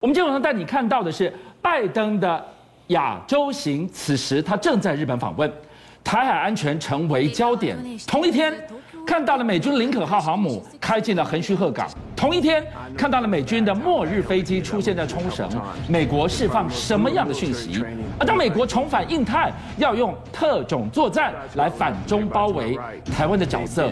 我们今天晚上带你看到的是拜登的亚洲行，此时他正在日本访问，台海安全成为焦点。同一天，看到了美军林肯号航母开进了横须贺港。同一天，看到了美军的末日飞机出现在冲绳，美国释放什么样的讯息？而当美国重返印太，要用特种作战来反中包围台湾的角色，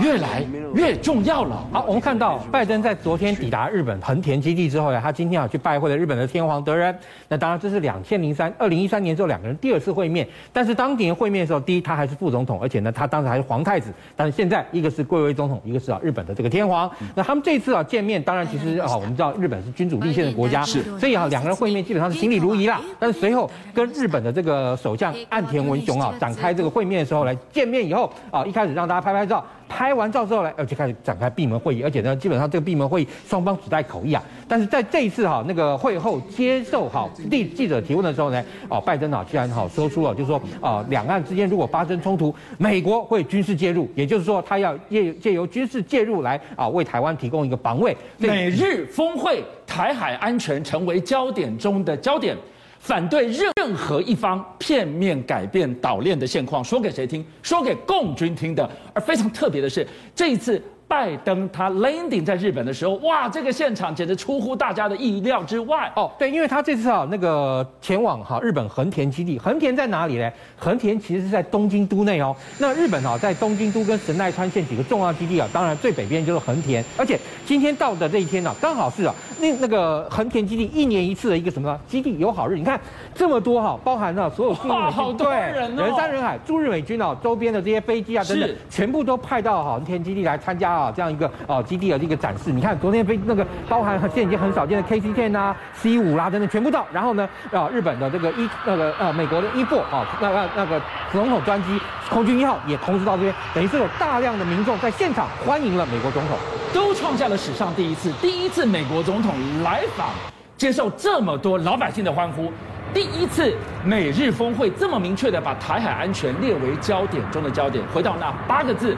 越来越重要了。好，我们看到拜登在昨天抵达日本横田基地之后呢，他今天啊去拜会了日本的天皇德仁。那当然，这是两千零三二零一三年之后两个人第二次会面。但是当年会面的时候，第一他还是副总统，而且呢他当时还是皇太子。但是现在一个是贵为总统，一个是啊日本的这个天皇。那他们这。这次啊见面，当然其实啊，我们知道日本是君主立宪的国家，是，所以啊两个人会面基本上是行礼如仪啦。但是随后跟日本的这个首相岸田文雄啊展开这个会面的时候来见面以后啊，一开始让大家拍拍照。拍完照之后呢，而且开始展开闭门会议，而且呢，基本上这个闭门会议双方只带口译啊。但是在这一次哈，那个会后接受哈记记者提问的时候呢，哦，拜登啊居然哈说出了，就是说啊，两岸之间如果发生冲突，美国会军事介入，也就是说他要借借由军事介入来啊为台湾提供一个防卫。美日峰会，台海安全成为焦点中的焦点。反对任何一方片面改变岛链的现况，说给谁听？说给共军听的。而非常特别的是，这一次。拜登他 landing 在日本的时候，哇，这个现场简直出乎大家的意料之外哦。对，因为他这次啊，那个前往哈日本横田基地，横田在哪里呢？横田其实是在东京都内哦。那日本啊，在东京都跟神奈川县几个重要基地啊，当然最北边就是横田。而且今天到的这一天呢、啊，刚好是啊，那那个横田基地一年一次的一个什么基地友好日。你看这么多哈、啊，包含了所有驻日美军，好多人、哦、人山人海，驻日美军啊，周边的这些飞机啊等等，全部都派到横田基地来参加。啊，这样一个哦基地的一个展示，你看昨天飞那个包含现在已经很少见的 KC-10 啊、C 五啦等等全部到，然后呢啊日本的这个一那个呃美国的 E4 啊那个那个总统专机空军一号也同时到这边，等于是有大量的民众在现场欢迎了美国总统，都创下了史上第一次，第一次美国总统来访接受这么多老百姓的欢呼，第一次美日峰会这么明确的把台海安全列为焦点中的焦点，回到那八个字。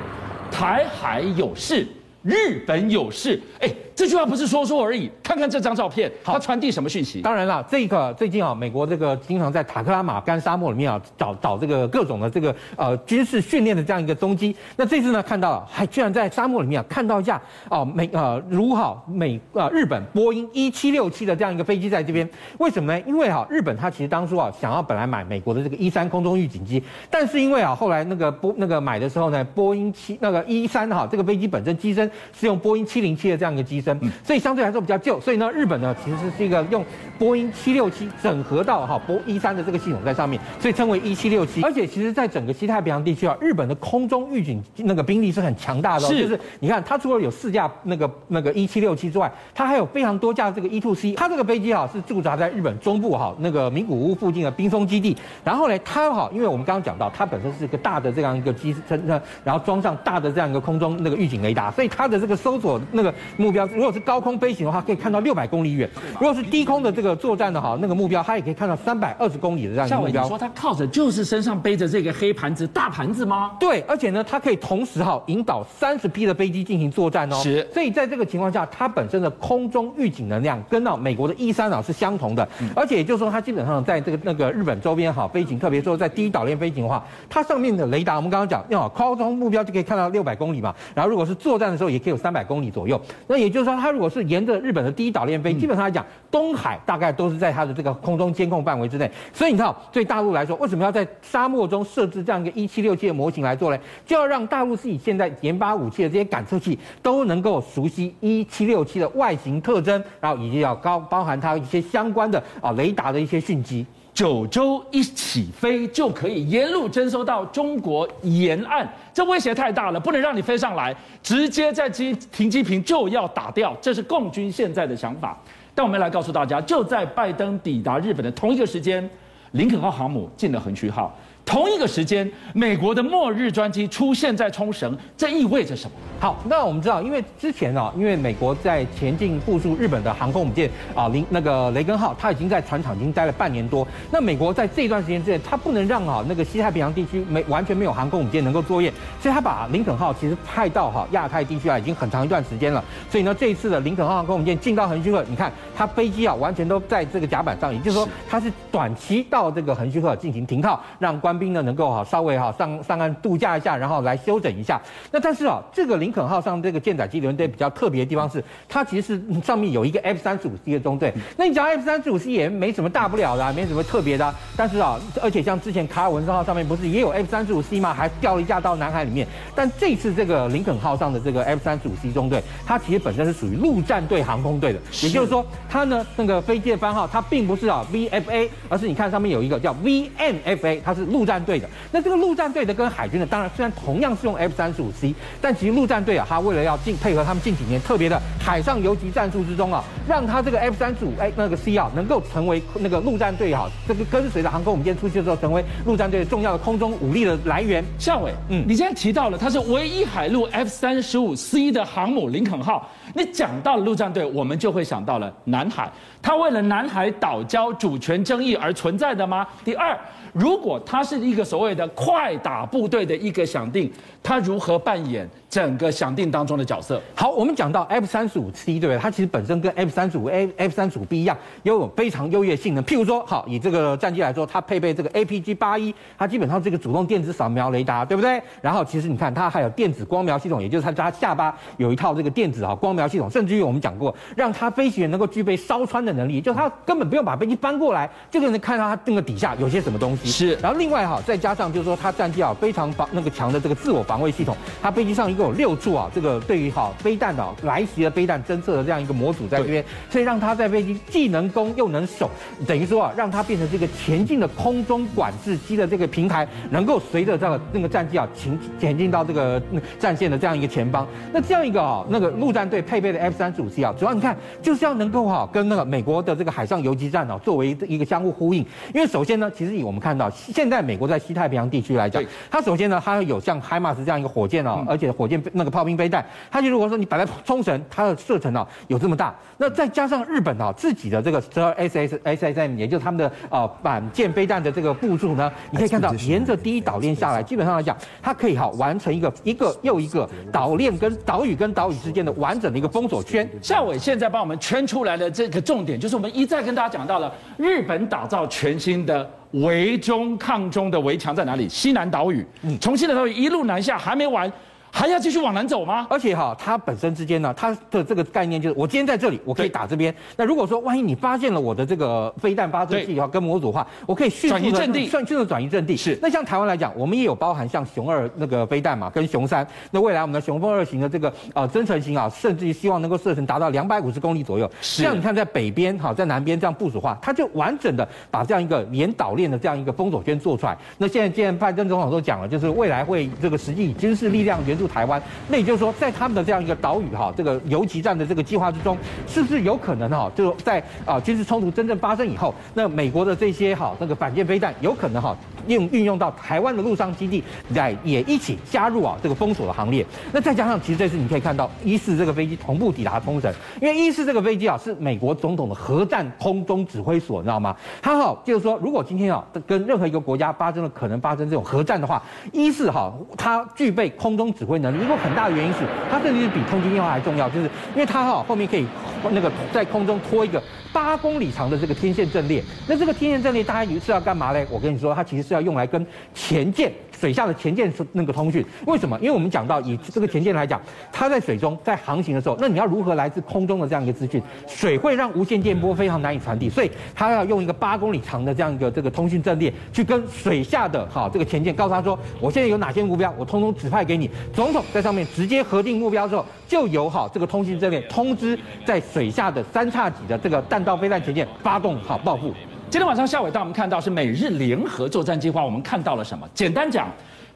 台海有事，日本有事，哎。这句话不是说说而已，看看这张照片，它传递什么讯息？当然了，这个最近啊，美国这个经常在塔克拉玛干沙漠里面啊找找这个各种的这个呃军事训练的这样一个踪迹。那这次呢，看到了还居然在沙漠里面啊看到一架啊美呃如好美啊、呃、日本波音一七六七的这样一个飞机在这边。为什么呢？因为哈、啊、日本它其实当初啊想要本来买美国的这个一三空中预警机，但是因为啊后来那个波那个买的时候呢，波音七那个一三哈这个飞机本身机身是用波音七零七的这样一个机身。嗯，所以相对来说比较旧，所以呢，日本呢其实是一个用波音七六七整合到哈波一三的这个系统在上面，所以称为一七六七。而且其实在整个西太平洋地区啊，日本的空中预警那个兵力是很强大的，哦，就是你看它除了有四架那个那个一七六七之外，它还有非常多架这个 E two C。它这个飞机哈是驻扎在日本中部哈那个名古屋附近的冰松基地。然后呢，它哈因为我们刚刚讲到，它本身是一个大的这样一个机身，然后装上大的这样一个空中那个预警雷达，所以它的这个搜索那个目标。如果是高空飞行的话，可以看到六百公里远；如果是低空的这个作战的哈，那个目标，它也可以看到三百二十公里的这样一个目标。你说它靠着就是身上背着这个黑盘子大盘子吗？对，而且呢，它可以同时哈引导三十批的飞机进行作战哦。是。所以在这个情况下，它本身的空中预警能量跟到美国的 E 三啊是相同的。嗯。而且也就是说，它基本上在这个那个日本周边哈飞行，特别说在第一岛链飞行的话，它上面的雷达我们刚刚讲，要空中目标就可以看到六百公里嘛。然后如果是作战的时候，也可以有三百公里左右。那也就是说，它如果是沿着日本的第一岛链飞，基本上来讲，东海大概都是在它的这个空中监控范围之内。所以你看，对大陆来说，为什么要在沙漠中设置这样一个一七六七的模型来做呢？就要让大陆自己现在研发武器的这些感测器都能够熟悉一七六七的外形特征，然后以及要高包含它一些相关的啊雷达的一些讯息。九州一起飞就可以沿路征收到中国沿岸，这威胁太大了，不能让你飞上来，直接在机停机坪就要打掉，这是共军现在的想法。但我们来告诉大家，就在拜登抵达日本的同一个时间，林肯号航母进了横须号。同一个时间，美国的末日专机出现在冲绳，这意味着什么？好，那我们知道，因为之前啊，因为美国在前进部署日本的航空母舰啊，林那个雷根号，它已经在船厂已经待了半年多。那美国在这一段时间之内，它不能让啊那个西太平洋地区没完全没有航空母舰能够作业，所以它把林肯号其实派到哈亚太地区啊，已经很长一段时间了。所以呢，这一次的林肯号航空母舰进到横须贺，你看它飞机啊完全都在这个甲板上，也就是说它是短期到这个横须贺进行停靠，让官兵呢能够哈稍微哈上上岸度假一下，然后来休整一下。那但是啊，这个林肯号上这个舰载机联队比较特别的地方是，它其实是上面有一个 F 三十五 C 的中队。那你讲 F 三十五 C 也没什么大不了的，啊，没什么特别的，啊。但是啊，而且像之前卡尔文森号上面不是也有 F 三十五 C 吗？还掉了一架到南海里面。但这次这个林肯号上的这个 F 三十五 C 中队，它其实本身是属于陆战队航空队的，也就是说，它呢那个飞机的番号它并不是啊 VFA，而是你看上面有一个叫 VMFA，它是陆战队的。那这个陆战队的跟海军的，当然虽然同样是用 F 三十五 C，但其实陆战队啊，他为了要进配合他们近几年特别的海上游击战术之中啊，让他这个 F 三十五哎那个 C 啊能够成为那个陆战队哈，这个跟随着航空母舰出去的时候，成为陆战队重要的空中武力的来源。孝玮，嗯，你现在提到了它是唯一海陆 F 三十五 C 的航母林肯号，你讲到陆战队，我们就会想到了南海，它为了南海岛礁主权争议而存在的吗？第二。如果它是一个所谓的快打部队的一个响定，它如何扮演整个响定当中的角色？好，我们讲到 F 三十五 C 对不对？它其实本身跟 F 三十五 A、F 三十五 B 一样，拥有非常优越性能。譬如说，好，以这个战机来说，它配备这个 APG 八一，它基本上这个主动电子扫描雷达，对不对？然后其实你看，它还有电子光瞄系统，也就是它它下巴有一套这个电子啊光瞄系统，甚至于我们讲过，让它飞行员能够具备烧穿的能力，就它根本不用把飞机搬过来，就可能看到它那个底下有些什么东西。是，然后另外哈，再加上就是说，它战机啊非常防那个强的这个自我防卫系统，它飞机上一共有六处啊，这个对于哈飞弹的来袭的飞弹侦测的这样一个模组在这边，所以让它在飞机既能攻又能守，等于说啊，让它变成这个前进的空中管制机的这个平台，能够随着这个那个战机啊前前进到这个战线的这样一个前方。那这样一个啊那个陆战队配备的 F 三十五 C 啊，主要你看就是要能够哈跟那个美国的这个海上游击战啊作为一个相互呼应，因为首先呢，其实以我们看到现在美国在西太平洋地区来讲，它首先呢，它有像海马斯这样一个火箭哦，而且火箭那个炮兵飞弹，它就如果说你摆在冲绳，它的射程啊有这么大，那再加上日本啊自己的这个十二 SS SSM，也就是他们的呃反舰飞弹的这个部署呢，你可以看到沿着第一岛链下来，基本上来讲，它可以哈完成一个一个又一个岛链跟岛屿跟岛屿之间的完整的一个封锁圈。夏伟现在帮我们圈出来的这个重点，就是我们一再跟大家讲到了日本打造全新的。围中抗中的围墙在哪里？西南岛屿，从西南岛屿一路南下还没完。还要继续往南走吗？而且哈，它本身之间呢，它的这个概念就是，我今天在这里，我可以打这边。那如果说万一你发现了我的这个飞弹发射器哈跟模组的话，我可以迅速的转移阵地，迅速的转移阵地。是。那像台湾来讲，我们也有包含像熊二那个飞弹嘛，跟熊三。那未来我们的雄风二型的这个呃增程型啊，甚至于希望能够射程达到两百五十公里左右。是。这样你看在北边哈，在南边这样部署的话，它就完整的把这样一个连岛链的这样一个封锁圈做出来。那现在既然拜登总统都讲了，就是未来会这个实际以军事力量援入台湾。那也就是说，在他们的这样一个岛屿哈，这个游击战的这个计划之中，是不是有可能哈，就在啊军事冲突真正发生以后，那美国的这些哈那个反舰飞弹有可能哈用运用到台湾的陆上基地，来也一起加入啊这个封锁的行列。那再加上，其实这次你可以看到，一四这个飞机同步抵达冲绳，因为一四这个飞机啊是美国总统的核战空中指挥所，你知道吗？他好就是说，如果今天啊跟任何一个国家发生了可能发生这种核战的话，一四哈它具备空中指挥能力，因为很大的原因是，它甚至是比通信电话还重要，就是因为它哈后面可以那个在空中拖一个八公里长的这个天线阵列。那这个天线阵列大家以为是要干嘛嘞？我跟你说，它其实是要用来跟前舰。水下的前舰那个通讯，为什么？因为我们讲到以这个前舰来讲，它在水中在航行的时候，那你要如何来自空中的这样一个资讯？水会让无线电波非常难以传递，所以它要用一个八公里长的这样一个这个通讯阵列，去跟水下的哈这个前舰告诉他说，我现在有哪些目标，我通通指派给你。总统在上面直接核定目标之后，就由哈这个通讯阵列通知在水下的三叉戟的这个弹道飞弹前舰发动好报复。今天晚上夏伟带我们看到是美日联合作战计划，我们看到了什么？简单讲，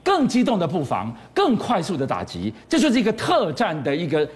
更机动的布防，更快速的打击，这就是一个特战的一个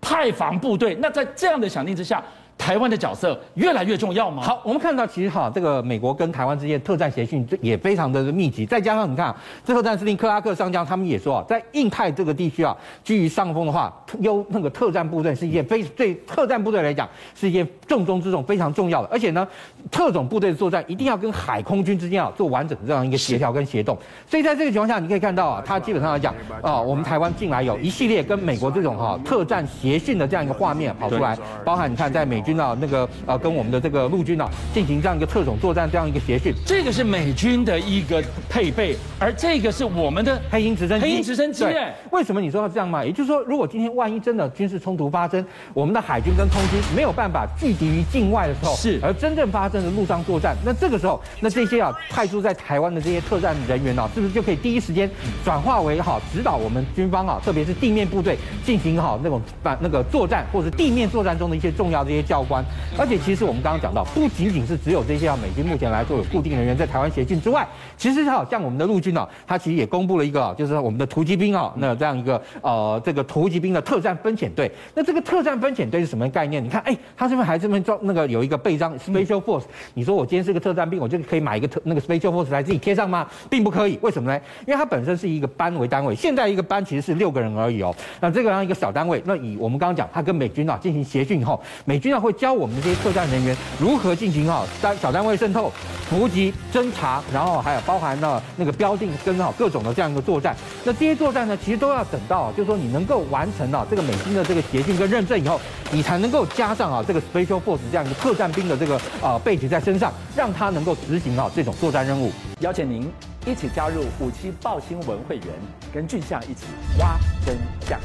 派防部队。那在这样的响应之下，台湾的角色越来越重要吗？好，我们看到其实哈，这个美国跟台湾之间特战协训也非常的密集，再加上你看，这特战司令克拉克上将他们也说啊，在印太这个地区啊，居于上风的话，优那个特战部队是一件非对特战部队来讲是一件重中之重、非常重要的，而且呢，特种部队的作战一定要跟海空军之间啊做完整的这样一个协调跟协动，所以在这个情况下，你可以看到啊，他基本上来讲啊，我们台湾近来有一系列跟美国这种哈特战协训的这样一个画面跑出来，包含你看在美军啊那个啊跟我们的这个陆军啊进行这样一个特种作战这样一个协训，这个是美军的一个配备，而这个是我们的黑鹰直升机。黑鹰直升机，对，为什么你说要这样嘛？也就是说，如果今天万一真的军事冲突发生，我们的海军跟空军没有办法拒敌于境外的时候，是而真正发生的陆上作战，那这个时候，那这些啊派驻在台湾的这些特战人员啊，是不是就可以第一时间转化为好指导我们军方啊，特别是地面部队进行好那种反那个作战，或者地面作战中的一些重要的一些教官？而且其实我们刚刚讲到，不仅仅是只有这些啊美军目前来说有固定人员在台湾协训之外，其实好像我们的陆军啊，它其实也公布了一个，就是我们的突击兵啊，那这样一个呃这个突击兵的特战分遣队。那这个特战分遣队是什么概念？你看，哎，他这边还这边装那个有一个备章 Special Force。你说我今天是个特战兵，我就可以买一个特那个 Special Force 来自己贴上吗？并不可以。为什么呢？因为它本身是一个班为单位，现在一个班其实是六个人而已哦。那这个样一个小单位，那以我们刚刚讲，他跟美军啊进行协训以后，美军啊会教我们的这些特战人员如何进行哈单小单位渗透、伏击、侦查，然后还有包含了那个标定跟好各种的这样一个作战。那这些作战呢，其实都要等到就是说你能够完成了这个美军的这个协训跟认证以后，你才能够加上啊这个 Special Force 这样一个特战兵的这个啊背景在身上，让他能够执行啊这种作战任务。邀请您一起加入五七报新闻会员，跟俊相一起挖真相。